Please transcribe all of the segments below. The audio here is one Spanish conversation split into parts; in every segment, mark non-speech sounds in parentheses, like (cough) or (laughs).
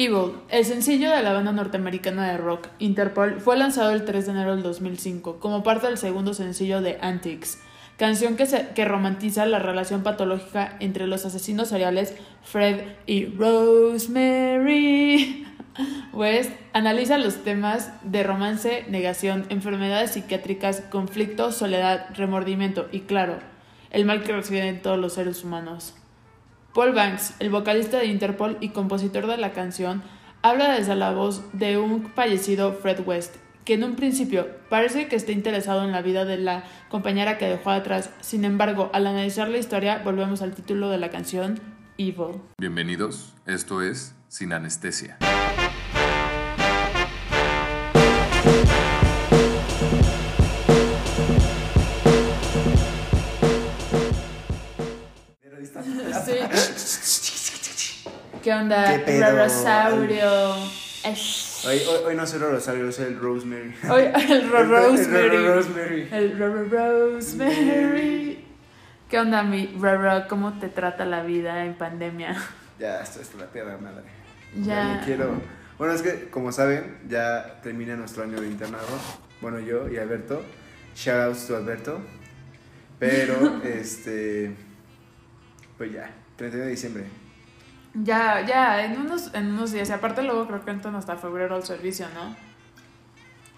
Evil, el sencillo de la banda norteamericana de rock Interpol, fue lanzado el 3 de enero del 2005 como parte del segundo sencillo de Antics, canción que, se, que romantiza la relación patológica entre los asesinos seriales Fred y Rosemary. West (laughs) analiza los temas de romance, negación, enfermedades psiquiátricas, conflicto, soledad, remordimiento y, claro, el mal que reciben todos los seres humanos. Paul Banks, el vocalista de Interpol y compositor de la canción, habla desde la voz de un fallecido Fred West, que en un principio parece que está interesado en la vida de la compañera que dejó atrás. Sin embargo, al analizar la historia, volvemos al título de la canción, Evil. Bienvenidos, esto es Sin Anestesia. ¿Qué onda? ¿Qué Rorosaurio. Hoy, hoy, hoy, no soy Rorosaurio, soy el Rosemary. Hoy (laughs) el Rosemary. El Rosemary. El Rosemary. ¿Qué onda, mi Roro? ¿Cómo te trata la vida en pandemia? Ya, esto es la piedra madre. Ya. ya quiero. Bueno, es que, como saben, ya termina nuestro año de internado. Bueno, yo y Alberto. Shout outs to Alberto. Pero, (laughs) este. Pues ya, 31 de diciembre. Ya, ya, en unos, en unos días. Y aparte, luego creo que entran hasta febrero el servicio, ¿no?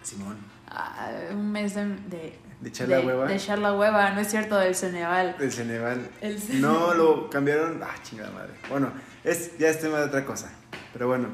Simón. Ah, un mes de. de ¿De echar la hueva? De echar la hueva, no es cierto, del Ceneval. Del Ceneval. El Ceneval. No, lo cambiaron. Ah, chingada madre. Bueno, es, ya es tema de otra cosa. Pero bueno,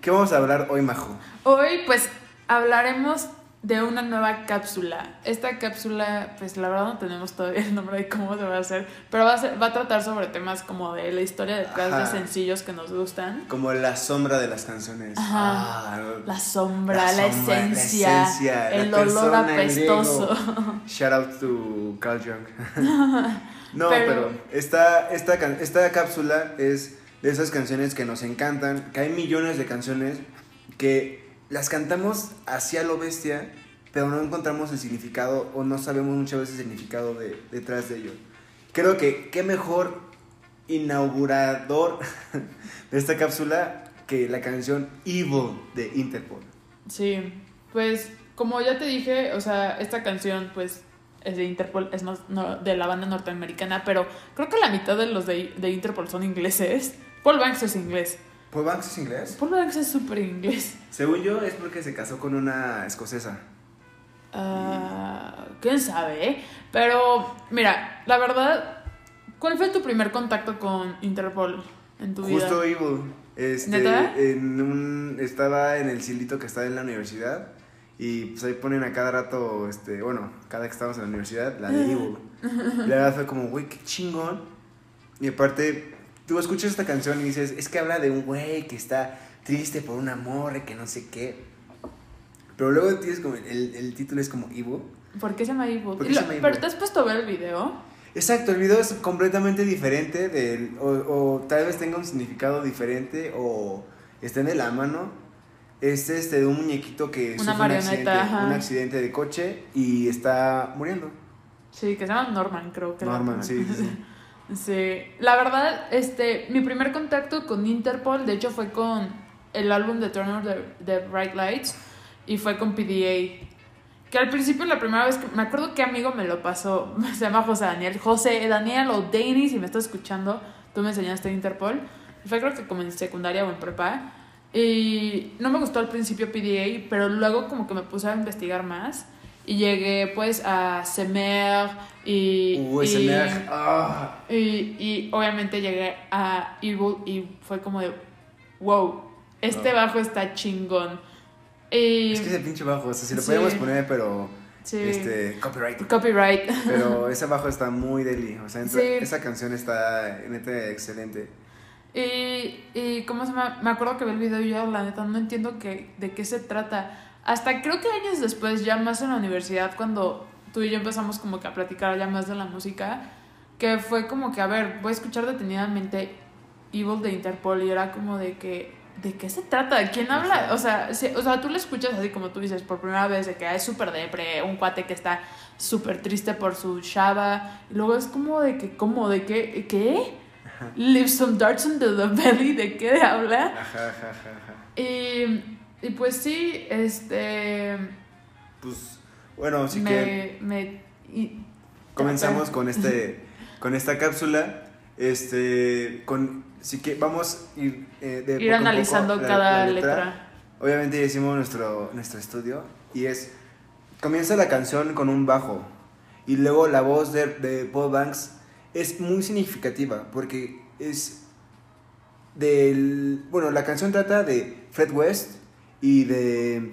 ¿qué vamos a hablar hoy, Majo? Hoy, pues, hablaremos de una nueva cápsula. Esta cápsula, pues la verdad no tenemos todavía el nombre de cómo se va a hacer, pero va a, ser, va a tratar sobre temas como de la historia detrás Ajá. de sencillos que nos gustan. Como la sombra de las canciones. Ajá. Ah, La sombra, La la, sombra, la esencia, esencia, el la olor apestoso. Shout out to Carl Jung. (laughs) no, Pero- pero, esta, esta, can- esta cápsula es de esas canciones que nos encantan, que hay millones de canciones que las cantamos hacia lo bestia, pero no encontramos el significado o no sabemos muchas veces el significado de, detrás de ello. Creo que qué mejor inaugurador (laughs) de esta cápsula que la canción Evil de Interpol. Sí, pues como ya te dije, o sea, esta canción pues es de Interpol, es no- de la banda norteamericana, pero creo que la mitad de los de Interpol son ingleses. Paul Banks es inglés. ¿Paul Banks es inglés? Paul Banks es súper inglés. Según yo es porque se casó con una escocesa. Ah, ¿Quién sabe? eh? Pero, mira, la verdad, ¿cuál fue tu primer contacto con Interpol en tu Justo vida? Evil. Este, ¿Neta? En un, estaba en el silito que está en la universidad. Y pues ahí ponen a cada rato, este, bueno, cada que estábamos en la universidad, la de Evil. La verdad fue como, güey, qué chingón. Y aparte, tú escuchas esta canción y dices, es que habla de un güey que está triste por un amor que no sé qué. Pero luego tienes como, el, el título es como Evil. ¿Por qué se llama Evil? ¿Por qué se llama Evil? ¿Pero te has puesto a ver el video? Exacto, el video es completamente diferente del, o, o tal vez tenga un significado diferente o estén de la mano. Es este de un muñequito que Una sufre un accidente, ajá. un accidente de coche y está muriendo. Sí, que se llama Norman, creo que. Norman, sí, sí, sí. (laughs) Sí, la verdad, este, mi primer contacto con Interpol, de hecho, fue con el álbum de Turner de, de Bright Lights y fue con PDA. Que al principio, la primera vez que me acuerdo que amigo me lo pasó, (laughs) se llama José Daniel. José Daniel o Danny, si me estás escuchando, tú me enseñaste Interpol. Fue creo que como en secundaria o en prepa. Y no me gustó al principio PDA, pero luego como que me puse a investigar más. Y llegué pues a Semer y... Uy, y- ah. y, y obviamente llegué a Evil y fue como de, wow, este No. bajo está chingón. Y, Es que ese pinche bajo, o sea, si lo Sí. podemos poner, pero sí, este copyright. copyright. Pero (laughs) ese bajo está muy deli, o sea, entra- Sí. esa canción está neta excelente. Y, y ¿cómo se llama? Me acuerdo que vi el video y yo, la neta, no entiendo que, de qué se trata. Hasta creo que años después, ya más en la universidad, cuando tú y yo empezamos como que a platicar ya más de la música, que fue como que, a ver, voy a escuchar detenidamente Evil de Interpol y era como de que, ¿de qué se trata? ¿De quién habla? O sea, o sea, tú lo escuchas así como tú dices por primera vez, de que es súper depre, un cuate que está súper triste por su chava, y luego es como de que, ¿cómo? ¿De qué? ¿Qué? Leave some darts under the belly, ¿de qué habla? Ajá, ajá, ajá. Y, y pues sí, este... Pues, bueno, así me, que me- y- comenzamos con este (laughs) con esta cápsula. Este, con, así que vamos a ir, eh, de ir poco poco analizando la- cada la letra. Obviamente ya hicimos nuestro, nuestro estudio y es, comienza la canción con un bajo y luego la voz de, de Paul Banks es muy significativa porque es del, bueno, la canción trata de Fred West y de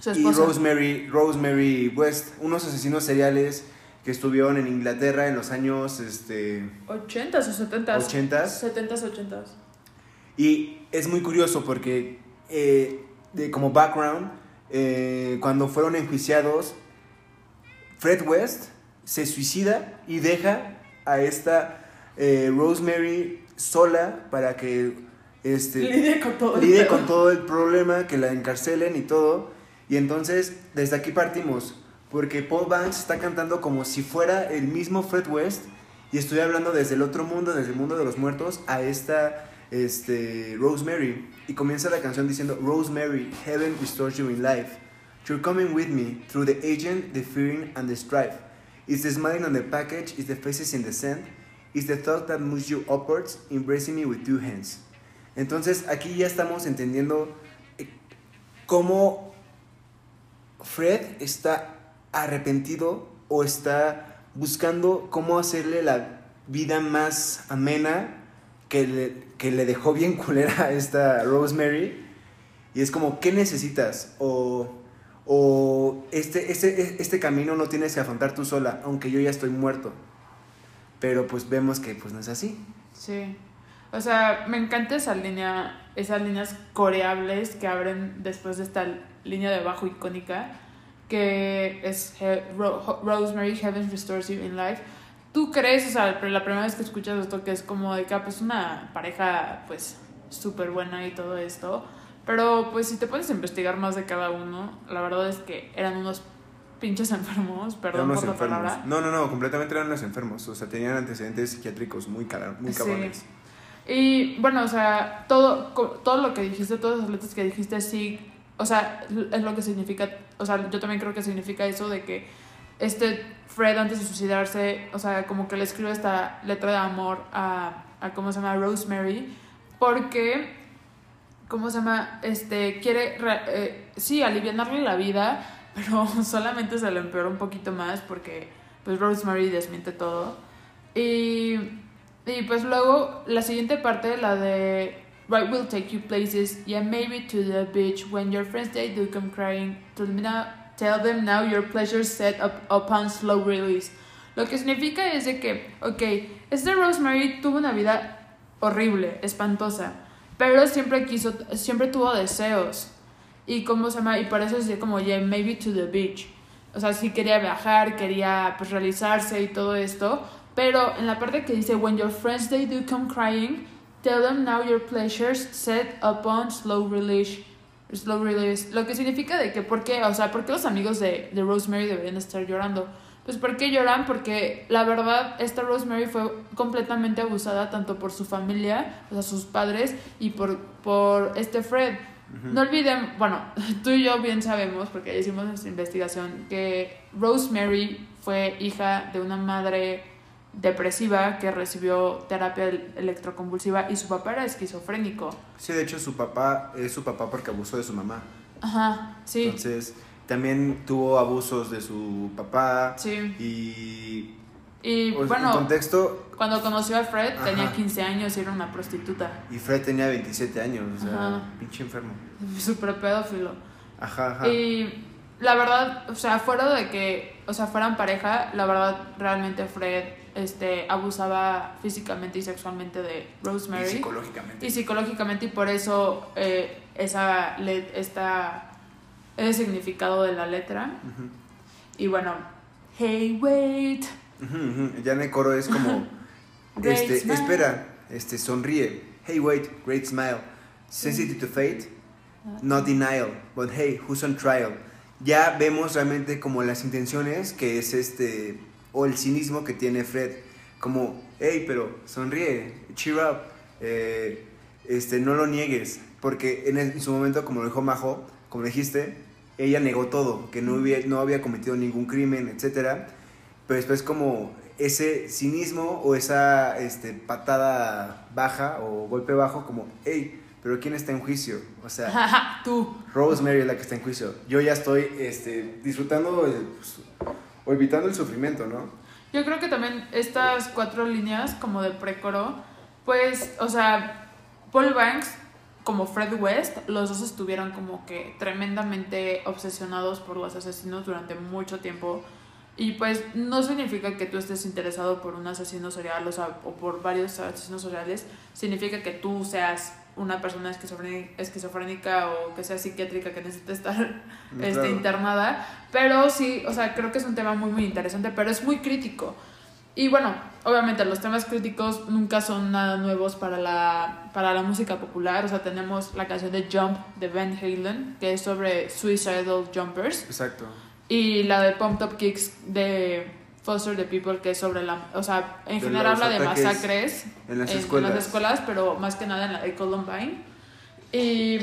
Su y. Rosemary, Rosemary West, unos asesinos seriales que estuvieron en Inglaterra en los años este, 80s o 70s. 80s. 70s, 80s. Y es muy curioso porque, eh, de, como background, eh, cuando fueron enjuiciados, Fred West se suicida y deja a esta eh, Rosemary sola para que este, Lidia con todo. el lidie con todo el problema, que la encarcelen y todo. Y entonces, desde aquí partimos, porque Paul Banks está cantando como si fuera el mismo Fred West y estoy hablando desde el otro mundo, desde el mundo de los muertos, a esta este, Rosemary. Y comienza la canción diciendo, Rosemary, heaven restores you in life. You're coming with me through the agent, the fearing, and the strife. It's the smiling on the package, it's the faces in the sand, it's the thought that moves you upwards, embracing me with two hands. Entonces aquí ya estamos entendiendo eh, cómo Fred está arrepentido o está buscando cómo hacerle la vida más amena que le, que le dejó bien culera a esta Rosemary. Y es como, ¿qué necesitas? O, o este, este, este camino no tienes que afrontar tú sola, aunque yo ya estoy muerto. Pero pues vemos que pues no es así. Sí. O sea, me encanta esa línea, esas líneas coreables que abren después de esta línea de bajo icónica, que es Rosemary, Heaven Restores You in Life. ¿Tú crees, o sea, pero la primera vez que escuchas esto, que es como de que ah, pues una pareja, pues, súper buena y todo esto? Pero, pues, si te pones a investigar más de cada uno, la verdad es que eran unos pinches enfermos, perdón por la enfermos. palabra. No, no, no, completamente eran unos enfermos. O sea, tenían antecedentes psiquiátricos muy, muy Sí. Y bueno, o sea, todo, todo lo que dijiste, todas las letras que dijiste, sí, o sea, es lo que significa, o sea, yo también creo que significa eso de que este Fred antes de suicidarse, o sea, como que le escribe esta letra de amor a, a ¿cómo se llama? Rosemary, porque, ¿cómo se llama? Este, quiere, re- eh, sí, aliviarle la vida, (laughs) pero solamente se lo empeora un poquito más porque, pues, Rosemary desmiente todo. Y y pues luego la siguiente parte, la de Right will take you places, yeah, maybe to the beach. When your friends they do come crying, tell them now, your pleasure set up upon slow release. Lo que significa es de que, ok, esta Rosemary tuvo una vida horrible, espantosa, pero siempre quiso, siempre tuvo deseos. Y cómo se llama, y por eso decía como, yeah, maybe to the beach. O sea, sí quería viajar, quería pues realizarse y todo esto, pero en la parte que dice, when your friends they do come crying, tell them now your pleasures set upon slow release. Slow release. Lo que significa de que, ¿por qué? O sea, ¿por qué los amigos de, de Rosemary deberían estar llorando? Pues, ¿por qué lloran? Porque la verdad, esta Rosemary fue completamente abusada tanto por su familia, o sea, sus padres, y por, por este Fred. No olviden, bueno, (laughs) tú y yo bien sabemos, porque hicimos nuestra investigación, que Rosemary fue hija de una madre depresiva que recibió terapia el- electroconvulsiva y su papá era esquizofrénico. Sí, de hecho su papá es su papá porque abusó de su mamá. Ajá, sí, Entonces, también tuvo abusos de su papá sí. y... Y en bueno, contexto, cuando conoció a Fred tenía Ajá. 15 años y era una prostituta. y Fred tenía 27 años, o sea, Ajá. pinche enfermo. (laughs) Súper pedófilo. Ajá, ajá. Y la verdad, o sea, fuera de que, o sea, fueran pareja, la verdad, realmente Fred este, abusaba físicamente y sexualmente de Rosemary. Y psicológicamente. Y psicológicamente, y por eso eh, esa esta, ese significado de la letra. Ujú. Y bueno, hey, wait. Ujú, ujú. Ya en el coro es como, (laughs) este, smile. espera, este, sonríe. Hey, wait, great smile. Sensitive to fate, not denial, but hey, who's on trial? Ya vemos realmente como las intenciones que es este, o el cinismo que tiene Fred. Como hey, pero sonríe, cheer up, eh, este, no lo niegues. Porque en, el- en su momento, como lo dijo Majo, como dijiste, ella negó todo, que no había, no había cometido ningún crimen, etc. Pero después como ese cinismo o esa este, patada baja o golpe bajo, como, hey, pero ¿quién está en juicio? O sea, (laughs) Tú. Rosemary es la que está en juicio. Yo ya estoy este, disfrutando el, pues, o evitando el sufrimiento, ¿no? Yo creo que también estas cuatro líneas como de precoro, pues, o sea, Paul Banks como Fred West, los dos estuvieron como que tremendamente obsesionados por los asesinos durante mucho tiempo. Y pues no significa que tú estés interesado por un asesino serial o, sea, o por varios asesinos seriales, significa que tú seas una persona esquizofrénica, esquizofrénica o que sea psiquiátrica que necesite estar (laughs) este, Claro. internada. Pero sí, o sea, creo que es un tema muy, muy interesante, pero es muy crítico. Y bueno, obviamente los temas críticos nunca son nada nuevos para la, para la música popular. O sea, tenemos la canción de Jump de Van Halen, que es sobre suicidal jumpers. Exacto. Y la de Pump Up Kicks de Foster the People, que es sobre la... O sea, en De general habla de masacres En las en, escuelas. en las escuelas, pero más que nada en la de Columbine. Y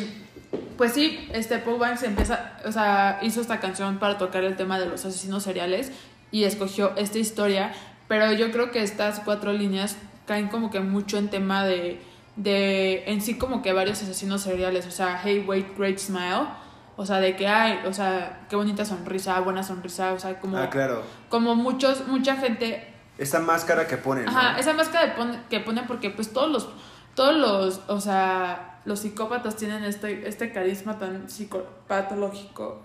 pues sí, este Paul Banks empieza, o sea, hizo esta canción para tocar el tema de los asesinos seriales y escogió esta historia, pero yo creo que estas cuatro líneas caen como que mucho en tema de, de en sí como que varios asesinos seriales, o sea, hey, wait, great smile. O sea, de que hay, o sea, qué bonita sonrisa, buena sonrisa, o sea, como, Ah, claro. como muchos, mucha gente Esa máscara que ponen. ¿no? Ajá, esa máscara que ponen porque pues todos los, todos los, o sea, los psicópatas tienen este, este carisma tan psicopatológico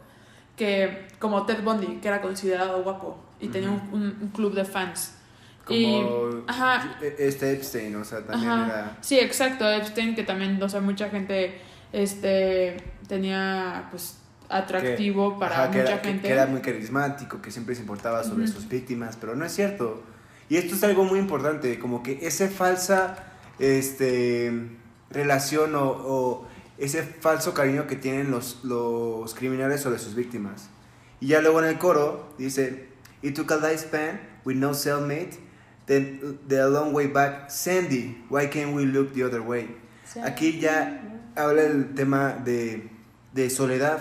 que como Ted Bundy, que era considerado guapo y tenía un, un- un club de fans. Como y, ajá, este Epstein, o sea, también Ajá. era. Sí, exacto, Epstein, que también, o sea, mucha gente este tenía pues atractivo que- para ajá, que mucha era, que- gente. Que, era muy carismático, que siempre se importaba sobre Ujú. sus víctimas, pero no es cierto. Y esto es algo muy importante, como que esa falsa este, relación o, o ese falso cariño que tienen los, los criminales sobre sus víctimas. Y ya luego en el coro dice, It took a lifespan with no cellmate, then the long way back, Sandy, why can't we look the other way? Aquí ya habla el tema de, de soledad.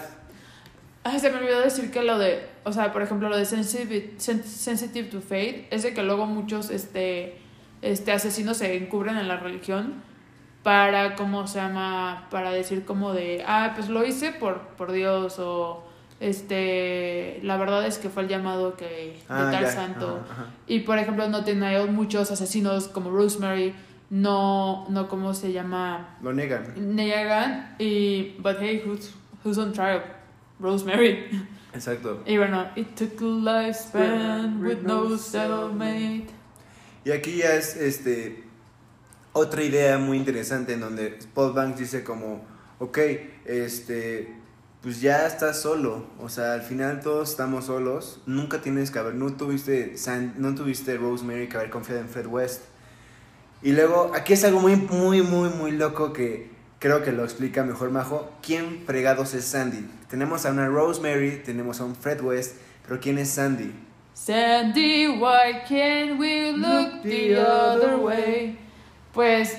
Ay, se me olvidó decir que lo de, o sea, por ejemplo, lo de sensitive, sen- sensitive to Fate, es de que luego muchos este, este, asesinos se encubren en la religión para, ¿cómo se llama? Para decir como de, ah, pues lo hice por, por Dios o, este, la verdad es que fue el llamado que, de Ah, tal ya, santo. ajá, ajá. Y por ejemplo, no tiene muchos asesinos como Rosemary, no, no, ¿cómo se llama? Lo niegan. Niegan y, but hey, who's, who's on trial? Rosemary. Exacto. (laughs) Y bueno, it took a lifespan with no cellmate. Y aquí ya es este otra idea muy interesante en donde Paul Banks dice como, ok, este, pues ya estás solo, o sea, al final todos estamos solos, nunca tienes que haber, no tuviste, San- no tuviste Rosemary que haber confiado en Fred West. Y luego, aquí es algo muy, muy, muy, muy loco que creo que lo explica mejor Majo. ¿Quién fregados es Sandy? Tenemos a una Rosemary, tenemos a un Fred West, pero ¿quién es Sandy? Sandy, why can't we look the other way? Pues,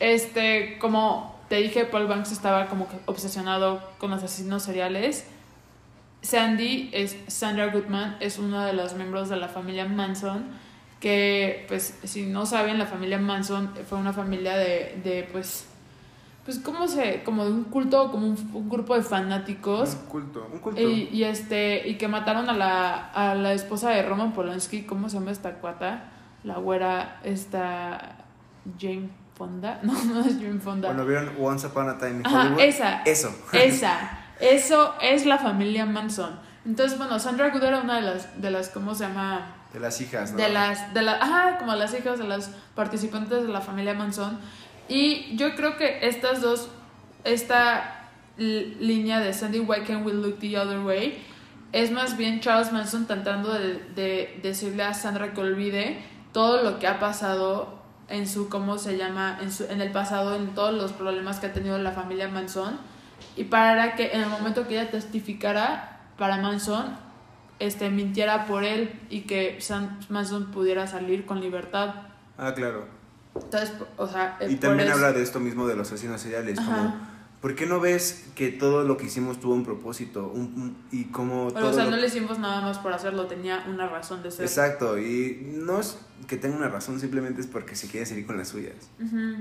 este, como te dije, Paul Banks estaba como que obsesionado con los asesinos seriales. Sandy es Sandra Goodman, es una de los miembros de la familia Manson, que pues si no saben, la familia Manson fue una familia de, de pues, pues como se, como de un culto, como un, un grupo de fanáticos Un culto, un culto. y, y este y que mataron a la, a la esposa de Roman Polanski, ¿cómo se llama esta cuata? La güera, esta Jane Fonda. (laughs) No, no es Jane Fonda. Bueno, ¿vieron Once Upon a Time in Ajá, esa. Eso. (laughs) Esa. Eso es la familia Manson. Entonces, bueno, Sandra Good era una de las, de las, ¿cómo se llama? De las hijas, ¿no? De las, de la, ajá, como las hijas de las participantes de la familia Manson. Y yo creo que estas dos, esta línea de Sandy, Why Can't We Look the Other Way, es más bien Charles Manson tratando de, de decirle a Sandra que olvide todo lo que ha pasado en su, ¿cómo se llama? En, su, en el pasado, en todos los problemas que ha tenido la familia Manson. Y para que en el momento que ella testificara para Manson, este, mintiera por él y que Sam Manson pudiera salir con libertad. Ah, claro. Entonces, o sea, eh, Y también eso- habla de esto mismo de los asesinos seriales, como, Ajá. ¿por qué no ves que todo lo que hicimos tuvo un propósito? Un, un- y como Pero, todo o sea, lo- no le hicimos nada más por hacerlo, tenía una razón de ser. Exacto, y no es que tenga una razón, simplemente es porque se quiere seguir con las suyas. Ujú.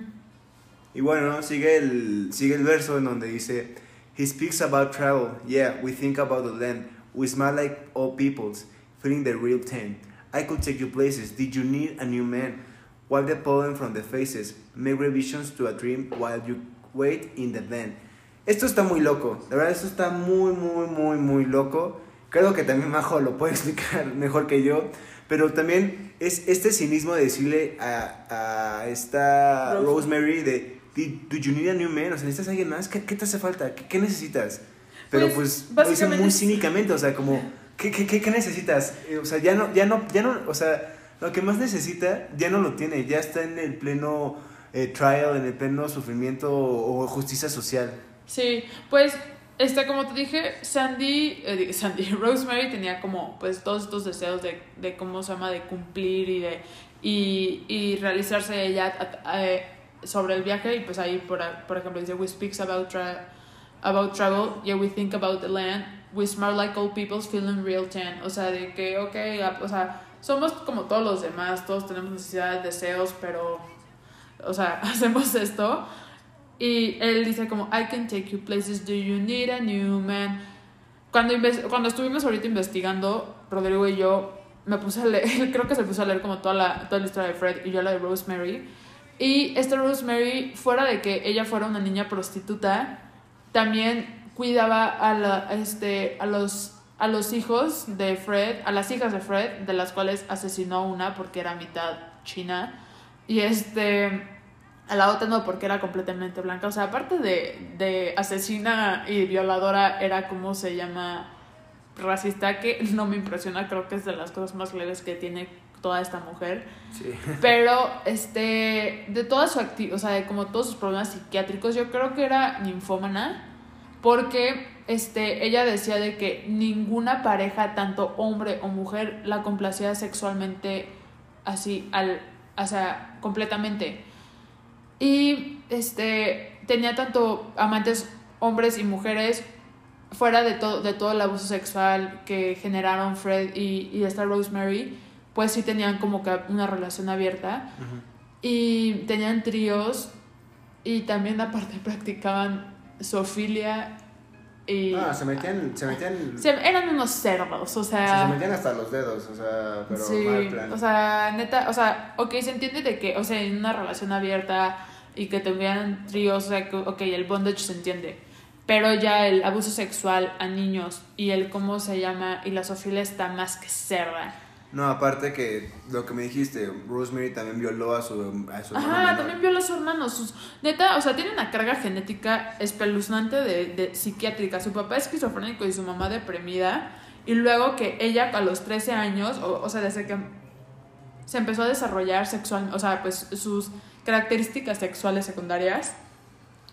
Y bueno, sigue el, sigue el verso en donde dice, He speaks about travel, yeah, we think about the land, we smile like all peoples, feeling the real ten. I could take you places, did you need a new man? Wipe the pollen from the faces, make revisions to a dream while you wait in the van. Esto está muy loco, de verdad, esto está muy, muy, muy, muy loco. Creo que también Majo lo puede (laughs) explicar mejor que yo, pero también es este cinismo de decirle a, a esta Rose. Rosemary de, "Did- do you need a new man? O sea, ¿necesitas a alguien más? ¿Qué, qué te hace falta? ¿Qué, qué necesitas? Pero Pues, pues, lo dice básicamente muy cínicamente, o sea, como, ¿qué, qué, qué, qué necesitas? Eh, O sea, ya no, ya no, ya no, o sea, lo que más necesita ya no lo tiene, ya está en el pleno eh, trial, en el pleno sufrimiento o, justicia social. Sí, pues, este, como te dije, Sandy, eh, Sandy, (laughs) Rosemary tenía como, pues, todos estos deseos de, de cómo se llama, de cumplir y de, y, y realizarse ella a- sobre el viaje, y pues ahí, por, por ejemplo, dice, we speaks about, tra about travel, yeah, we think about the land, we smile like all people's feeling real tan, o sea, de que, ok, o sea, somos como todos los demás, todos tenemos necesidades, deseos, pero, o sea, (laughs) hacemos esto, y él dice como, I can take you places, do you need a new man? Cuando, cuando estuvimos ahorita investigando, Rodrigo y yo, me puse a leer, (laughs) creo que se puso a leer como toda la, toda la historia de Fred y yo la de Rosemary. Y esta Rosemary, fuera de que ella fuera una niña prostituta, también cuidaba a, la, este, a, los, a los hijos de Fred, a las hijas de Fred, de las cuales asesinó una porque era mitad china. Y este a la otra no porque era completamente blanca. O sea, aparte de, de asesina y violadora, era como se llama racista, que (laughs) no me impresiona, creo que es de las cosas más leves que tiene toda esta mujer. Sí. (laughs) Pero, este, de toda su actividad, o sea, de como todos sus problemas psiquiátricos, yo creo que era ninfómana, porque, este, ella decía de que ninguna pareja, tanto hombre o mujer, la complacía sexualmente así, al, o sea, completamente. Y, este, tenía tanto amantes hombres y mujeres fuera de todo, de todo el abuso sexual que generaron Fred y, y esta Rosemary, pues sí tenían como que una relación abierta y tenían tríos y también aparte (laughs) practicaban zoofilia y Ah, se metían, se metían, se- eran unos cerdos, o o sea, se metían hasta los dedos, o sea, pero sí, mal plan. o sea, neta, o sea, ok, se entiende de que, o sea, en una relación abierta y que tuvieran tríos, o sea, que, ok, el bondage se entiende, pero ya el abuso sexual a niños y el cómo se llama y la zoofilia está más que cerda. No, aparte que lo que me dijiste, Rosemary también violó a su, a su hermano Ajá, menor. también viola a su hermano. Sus, neta, o sea, tiene una carga genética espeluznante de, de psiquiátrica. Su papá es esquizofrénico y su mamá deprimida. Y luego que ella a los 13 años, o, o sea, desde que se empezó a desarrollar sexual, o sea, pues sus características sexuales secundarias,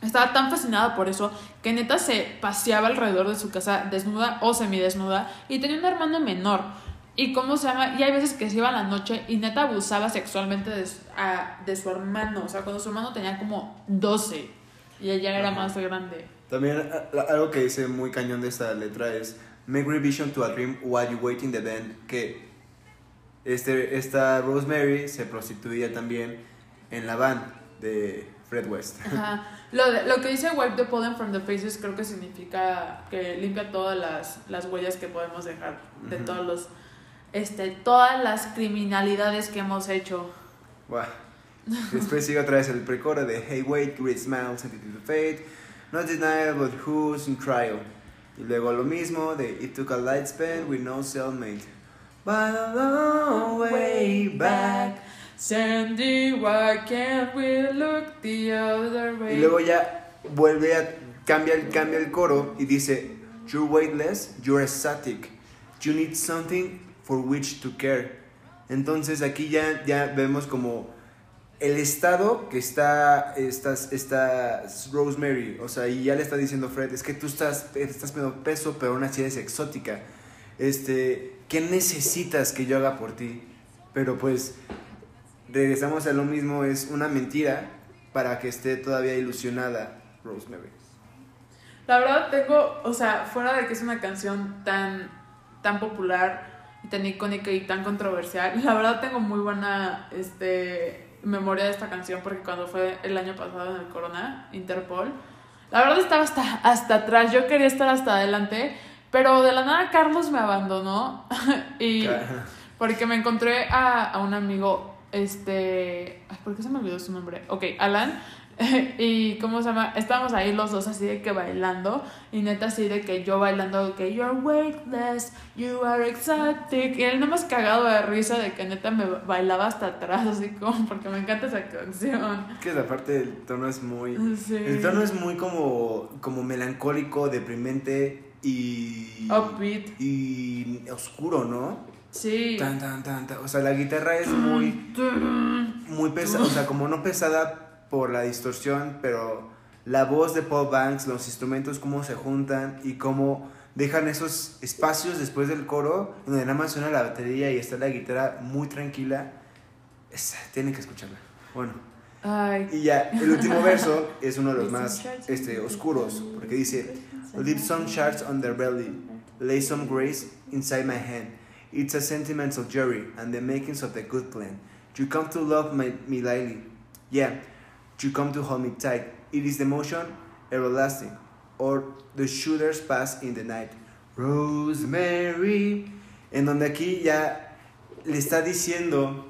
estaba tan fascinada por eso que neta se paseaba alrededor de su casa desnuda o semidesnuda y tenía un hermano menor. Y cómo se llama, y hay veces que se iba a la noche y neta abusaba sexualmente de, a- de su hermano. O sea, cuando su hermano tenía como 12 y ella era Ajá. más grande. También algo que dice muy cañón de esta letra es Make revision to a dream while you wait in the band que este, esta Rosemary se prostituía también en la van de Fred West. (laughs) Ajá. Lo, de- lo que dice wipe the pollen from the faces creo que significa que limpia todas las, las huellas que podemos dejar de todos los este todas las criminalidades que hemos hecho. Después sigue otra vez el precoro de Hey wait, great smile, sensitive to fate, not denial but who's in trial. Y luego lo mismo de It took a light span with no cellmate. But a long way back. Sandy, why can't we look the other way? Y luego ya vuelve a cambia, el- cambia el coro y dice You're weightless, you're ecstatic. You need something for which to care. Entonces aquí ya, ya vemos como el estado que está estás está Rosemary, o sea, y ya le está diciendo Fred, es que tú estás estás medio peso, pero aún así eres exótica. Este, ¿qué necesitas que yo haga por ti? Pero pues regresamos a lo mismo, es una mentira para que esté todavía ilusionada Rosemary. La verdad tengo, o sea, fuera de que es una canción tan, tan popular tan icónica y tan controversial, (laughs) la verdad tengo muy buena este, memoria de esta canción porque cuando fue el año pasado en el Corona, Interpol, la verdad estaba hasta, hasta atrás, yo quería estar hasta adelante, pero de la nada Carlos me abandonó (laughs) y porque me encontré a, a un amigo, este, ay, ¿por qué se me olvidó su nombre? Ok, Alan, (laughs) y ¿cómo se llama? Estábamos ahí los dos así de que bailando y neta así de que yo bailando que you're weightless, you are exotic y él nomás cagado de risa de que neta me bailaba hasta atrás así como porque me encanta esa canción. Que la parte del tono es muy... Sí. El tono es muy como, como melancólico, deprimente y... Upbeat. Y oscuro, ¿no? Sí. Tan, tan, tan, tan. O sea, la guitarra es muy, muy pesada, o sea, como no pesada por la distorsión, pero la voz de Paul Banks, los instrumentos, cómo se juntan y cómo dejan esos espacios después del coro, donde nada más suena la batería y está la guitarra muy tranquila. Es- tienen que escucharla. Bueno, Ay. y ya, el último verso es uno de los más este, oscuros, porque dice, Leave some shards on their belly, lay some grace inside my hand. It's a sentimental jury and the makings of the good plan. You come to love my, me lightly, yeah. You come to hold me tight. It is the motion everlasting, or the shooters pass in the night. Rosemary, en donde aquí ya le está diciendo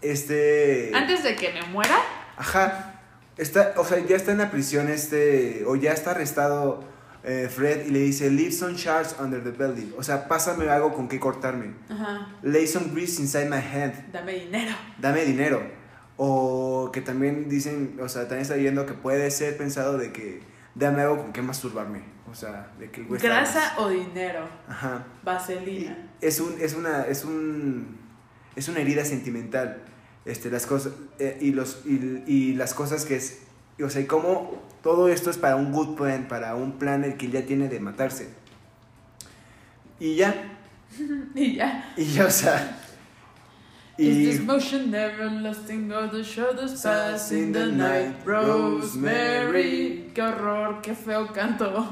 este. Antes de que me muera, Ajá. Está, o sea, ya está en la prisión este, o ya está arrestado eh, Fred y le dice, leave some shards under the belly. O sea, pásame algo con que cortarme. ajá, Lay some grease inside my hand. dame dinero. Dame dinero. O que también dicen, o sea, también está viendo que puede ser pensado de que dame algo con que masturbarme. O sea, de que el güey Grasa o dinero. Ajá. Y Vaselina. es un es una es un es una herida sentimental este las cosas eh, y los y, y las cosas que es o sea y cómo todo esto es para un good plan para un plan el que ya tiene de matarse y ya (laughs) Y ya. y ya o sea Is this motion everlasting or the shoulders Pass pass in in the night. Rosemary. Qué horror, qué feo canto.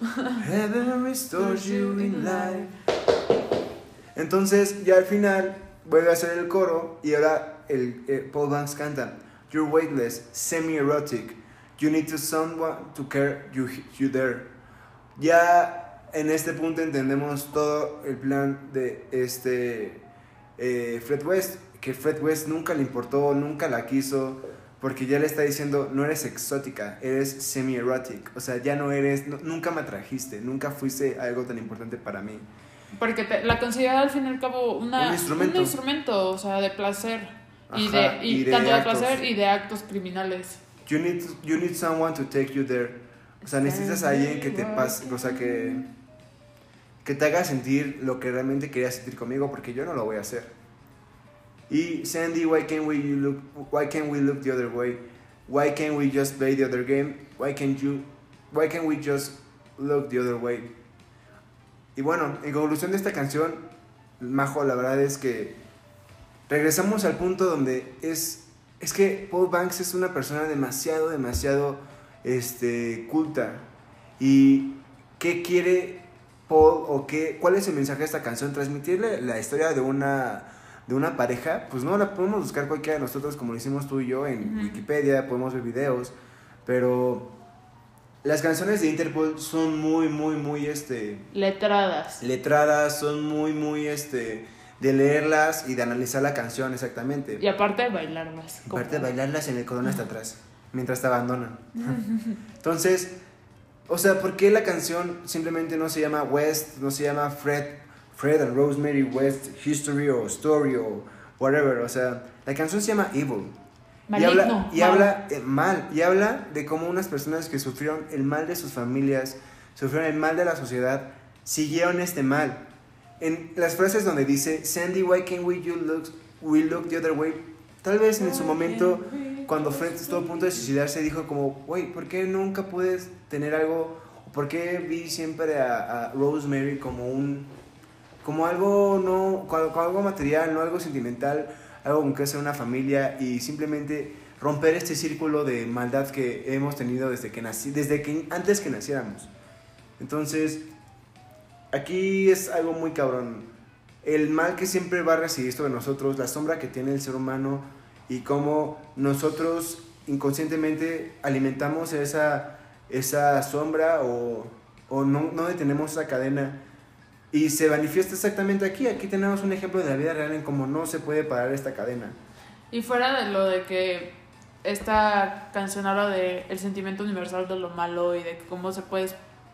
(laughs) heaven restores you in life entonces ya al final vuelve a hacer el coro y ahora el eh, Paul Banks canta You're weightless, semi-erotic. You need to someone to care you, you there. Ya en este punto entendemos todo el plan de este eh, Fred West, que Fred West nunca le importó, nunca la quiso, porque ya le está diciendo, no eres exótica, eres semi-erotic. O sea, ya no eres, no- nunca me atrajiste, nunca fuiste algo tan importante para mí. Porque te- la considera al fin y al cabo una, Un instrumento. un instrumento, o sea, de placer. y de, y y de tanto de actos. placer y de actos criminales. You need, you need someone to take you there. O sea, necesitas a alguien que te pase, o sea, que, que te haga sentir lo que realmente querías sentir conmigo, porque yo no lo voy a hacer. Y Sandy, why can't we look, why can't we look the other way? Why can't we just play the other game? Why can't you, why can't we just look the other way? Y bueno, en conclusión de esta canción, Majo, la verdad es que regresamos al punto donde es es que Paul Banks es una persona demasiado, demasiado este, culta. ¿Y qué quiere Paul o qué, cuál es el mensaje de esta canción? ¿Transmitirle la historia de una, de una pareja? Pues no, la podemos buscar cualquiera de nosotros como lo hicimos tú y yo en Ujú. Wikipedia, podemos ver videos, pero las canciones de Interpol son muy, muy, muy, este, Letradas. letradas, son muy, muy, este, de leerlas y de analizar la canción exactamente. Y aparte de bailarlas. Aparte de bailarlas en el corona hasta atrás, mientras te abandonan. (laughs) Entonces, o sea, ¿por qué la canción simplemente no se llama West, no se llama Fred, Fred and Rosemary West History o Story o whatever? O sea, la canción se llama Evil. y habla, y mal. habla eh, mal, y habla de cómo unas personas que sufrieron el mal de sus familias, sufrieron el mal de la sociedad, siguieron este mal. En las frases donde dice, Sandy, why can't we, you look, we look the other way? Tal vez en su momento, cuando Fred estuvo a punto de suicidarse, dijo como, güey, ¿por qué nunca puedes tener algo? ¿Por qué vi siempre a, a Rosemary como un, como algo no, como algo material, no algo sentimental, algo con que hacer una familia y simplemente romper este círculo de maldad que hemos tenido desde que nací, desde que antes que naciéramos. Entonces, aquí es algo muy cabrón. El mal que siempre va a recibir de nosotros, la sombra que tiene el ser humano y cómo nosotros inconscientemente alimentamos esa, esa sombra o, o no, no detenemos esa cadena. Y se manifiesta exactamente aquí. Aquí tenemos un ejemplo de la vida real en cómo no se puede parar esta cadena. Y fuera de lo de que esta canción habla de el sentimiento universal de lo malo y de cómo se puede,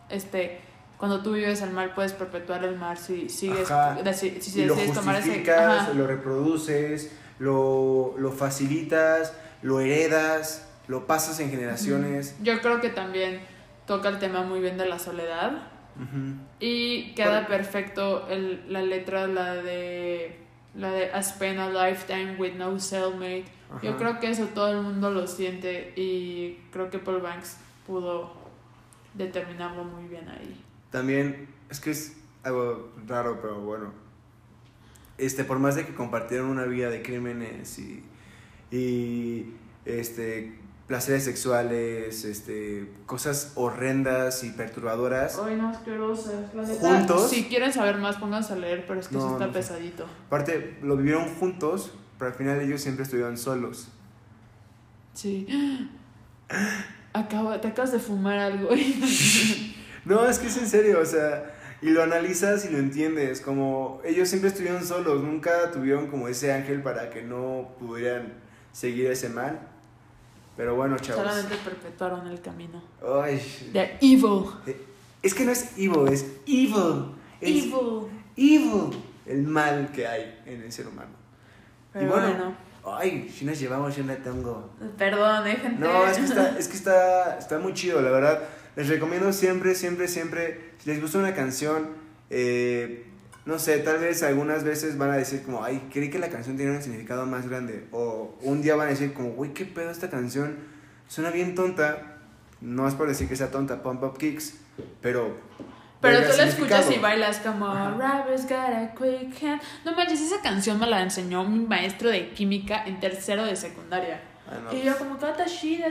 este, cuando tú vives el mal puedes perpetuar el mal si sigues, Ajá. deci- si y lo decides tomar ese, justificas, ajá. lo reproduces, lo, lo facilitas, lo heredas, lo pasas en generaciones. Yo creo que también toca el tema muy bien de la soledad y queda perfecto el, la letra, la de la de I spent a lifetime with no cellmate. Yo creo que eso todo el mundo lo siente y creo que Paul Banks pudo determinarlo muy bien ahí. También, es que es algo raro, pero bueno. Este, por más de que compartieron una vida de crímenes y, y este, placeres sexuales, este, cosas horrendas y perturbadoras, Ay, no, asquerosas. La ¿Juntos? Si quieren saber más, pónganse a leer, pero es que No, sí está no sé. pesadito. aparte lo vivieron juntos, pero al final ellos siempre estuvieron solos. Sí. (gasps) Acabo, te acabas de fumar algo. (laughs) No, es que es en serio, o sea, y lo analizas y lo entiendes, como ellos siempre estuvieron solos, nunca tuvieron como ese ángel para que no pudieran seguir ese mal. Pero bueno, chavos. Solamente perpetuaron el camino. Ay, The evil. es que no es evil, es evil. Es Evil. evil. El mal que hay en el ser humano. Pero y bueno, bueno. ay, si nos llevamos yo la tengo. Perdón, eh, gente. No, es que, está, es que está, está muy chido, la verdad. Les recomiendo siempre, siempre, siempre, si les gusta una canción, eh, no sé, tal vez algunas veces van a decir como, ay, creí que la canción tenía un significado más grande. O un día van a decir como, güey, qué pedo esta canción, suena bien tonta. No es por decir que sea tonta, Pump Up Kicks, pero... Pero tú la escuchas y bailas como. Robbers got a quick hand. No manches, esa canción me la enseñó mi maestro de química en tercero de secundaria. Y yo como que está chida.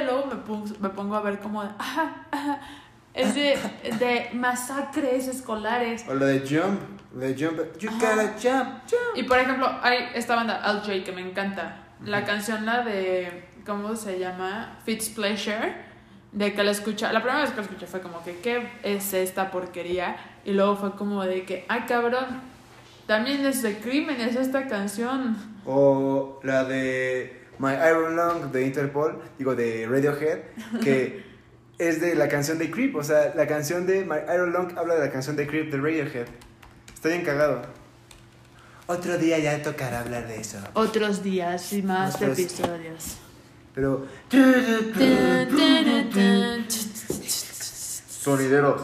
Y luego me pongo, me pongo a ver como ajá, ajá. Es de, de masacres escolares. O la de Jump, de Jump, you Ajá. gotta jump, jump. Y por ejemplo, hay esta banda, Al J, que me encanta. La canción, la de, ¿cómo se llama? Fitz Pleasure. De que la escucha, la primera vez que la escuché fue como que, ¿qué es esta porquería? Y luego fue como de que, ay cabrón, también es de crímenes esta canción. O la de My Iron Lung de Interpol, digo de Radiohead, que (laughs) es de la canción de Creep. O sea, la canción de My Iron Lung habla de la canción de Creep de Radiohead. Está bien cagado. Otro día ya tocará hablar de eso. Otros días y más Otros- episodios. Pero. Sonideros.